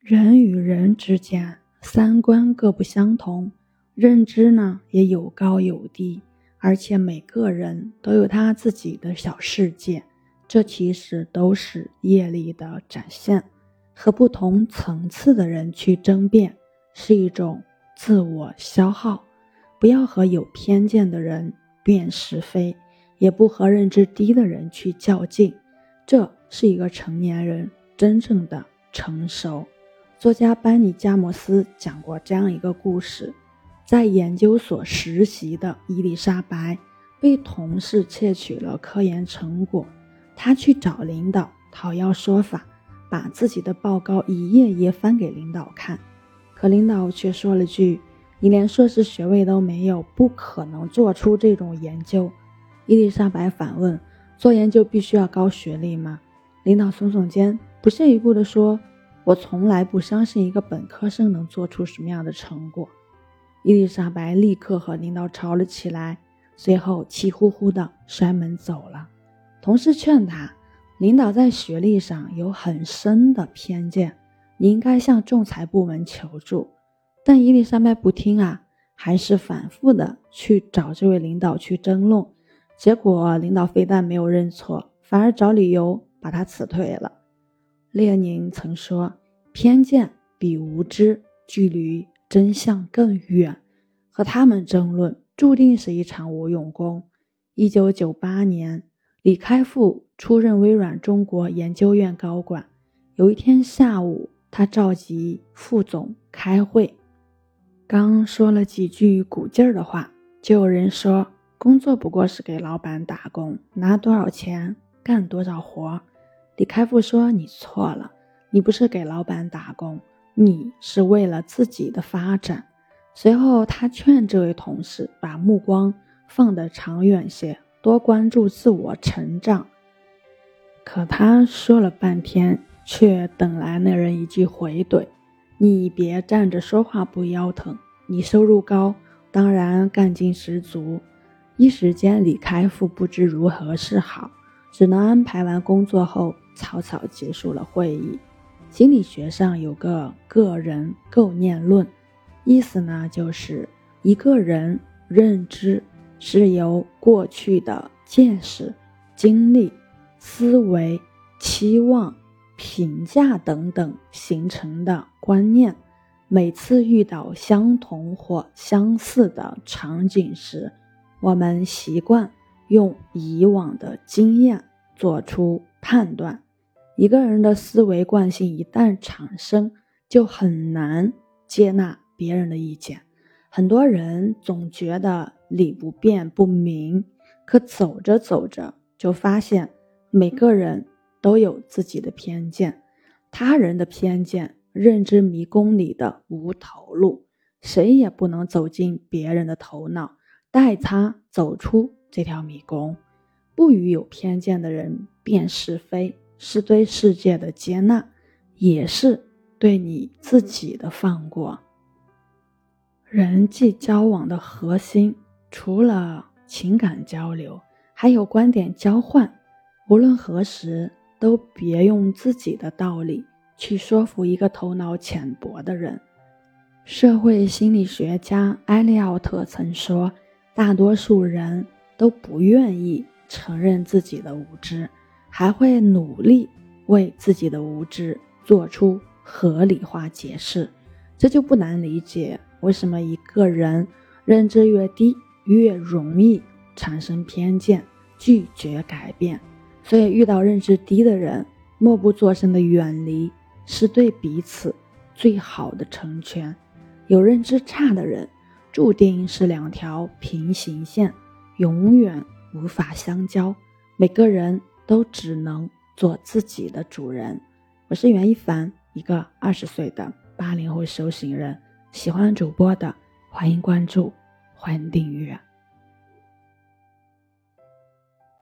人与人之间三观各不相同，认知呢也有高有低，而且每个人都有他自己的小世界，这其实都是业力的展现。和不同层次的人去争辩，是一种自我消耗。不要和有偏见的人辩是非，也不和认知低的人去较劲。这是一个成年人真正的成熟。作家班尼加摩斯讲过这样一个故事：在研究所实习的伊丽莎白被同事窃取了科研成果，她去找领导讨要说法。把自己的报告一页页翻给领导看，可领导却说了句：“你连硕士学位都没有，不可能做出这种研究。”伊丽莎白反问：“做研究必须要高学历吗？”领导耸耸肩，不屑一顾地说：“我从来不相信一个本科生能做出什么样的成果。”伊丽莎白立刻和领导吵了起来，随后气呼呼地摔门走了。同事劝他。领导在学历上有很深的偏见，你应该向仲裁部门求助。但伊丽莎白不听啊，还是反复的去找这位领导去争论。结果领导非但没有认错，反而找理由把他辞退了。列宁曾说：“偏见比无知距离真相更远，和他们争论注定是一场无用功。”一九九八年。李开复出任微软中国研究院高管。有一天下午，他召集副总开会，刚说了几句鼓劲儿的话，就有人说：“工作不过是给老板打工，拿多少钱干多少活。”李开复说：“你错了，你不是给老板打工，你是为了自己的发展。”随后，他劝这位同事把目光放得长远些。多关注自我成长，可他说了半天，却等来那人一句回怼：“你别站着说话不腰疼，你收入高，当然干劲十足。”一时间，李开复不知如何是好，只能安排完工作后草草结束了会议。心理学上有个个人构念论，意思呢就是一个人认知。是由过去的见识、经历、思维、期望、评价等等形成的观念。每次遇到相同或相似的场景时，我们习惯用以往的经验做出判断。一个人的思维惯性一旦产生，就很难接纳别人的意见。很多人总觉得理不辩不明，可走着走着就发现，每个人都有自己的偏见，他人的偏见，认知迷宫里的无头路，谁也不能走进别人的头脑，带他走出这条迷宫。不与有偏见的人辨是非，是对世界的接纳，也是对你自己的放过。人际交往的核心，除了情感交流，还有观点交换。无论何时，都别用自己的道理去说服一个头脑浅薄的人。社会心理学家埃利奥特曾说：“大多数人都不愿意承认自己的无知，还会努力为自己的无知做出合理化解释。”这就不难理解。为什么一个人认知越低，越容易产生偏见，拒绝改变？所以遇到认知低的人，默不作声的远离，是对彼此最好的成全。有认知差的人，注定是两条平行线，永远无法相交。每个人都只能做自己的主人。我是袁一凡，一个二十岁的八零后修行人。喜欢主播的，欢迎关注，欢迎订阅。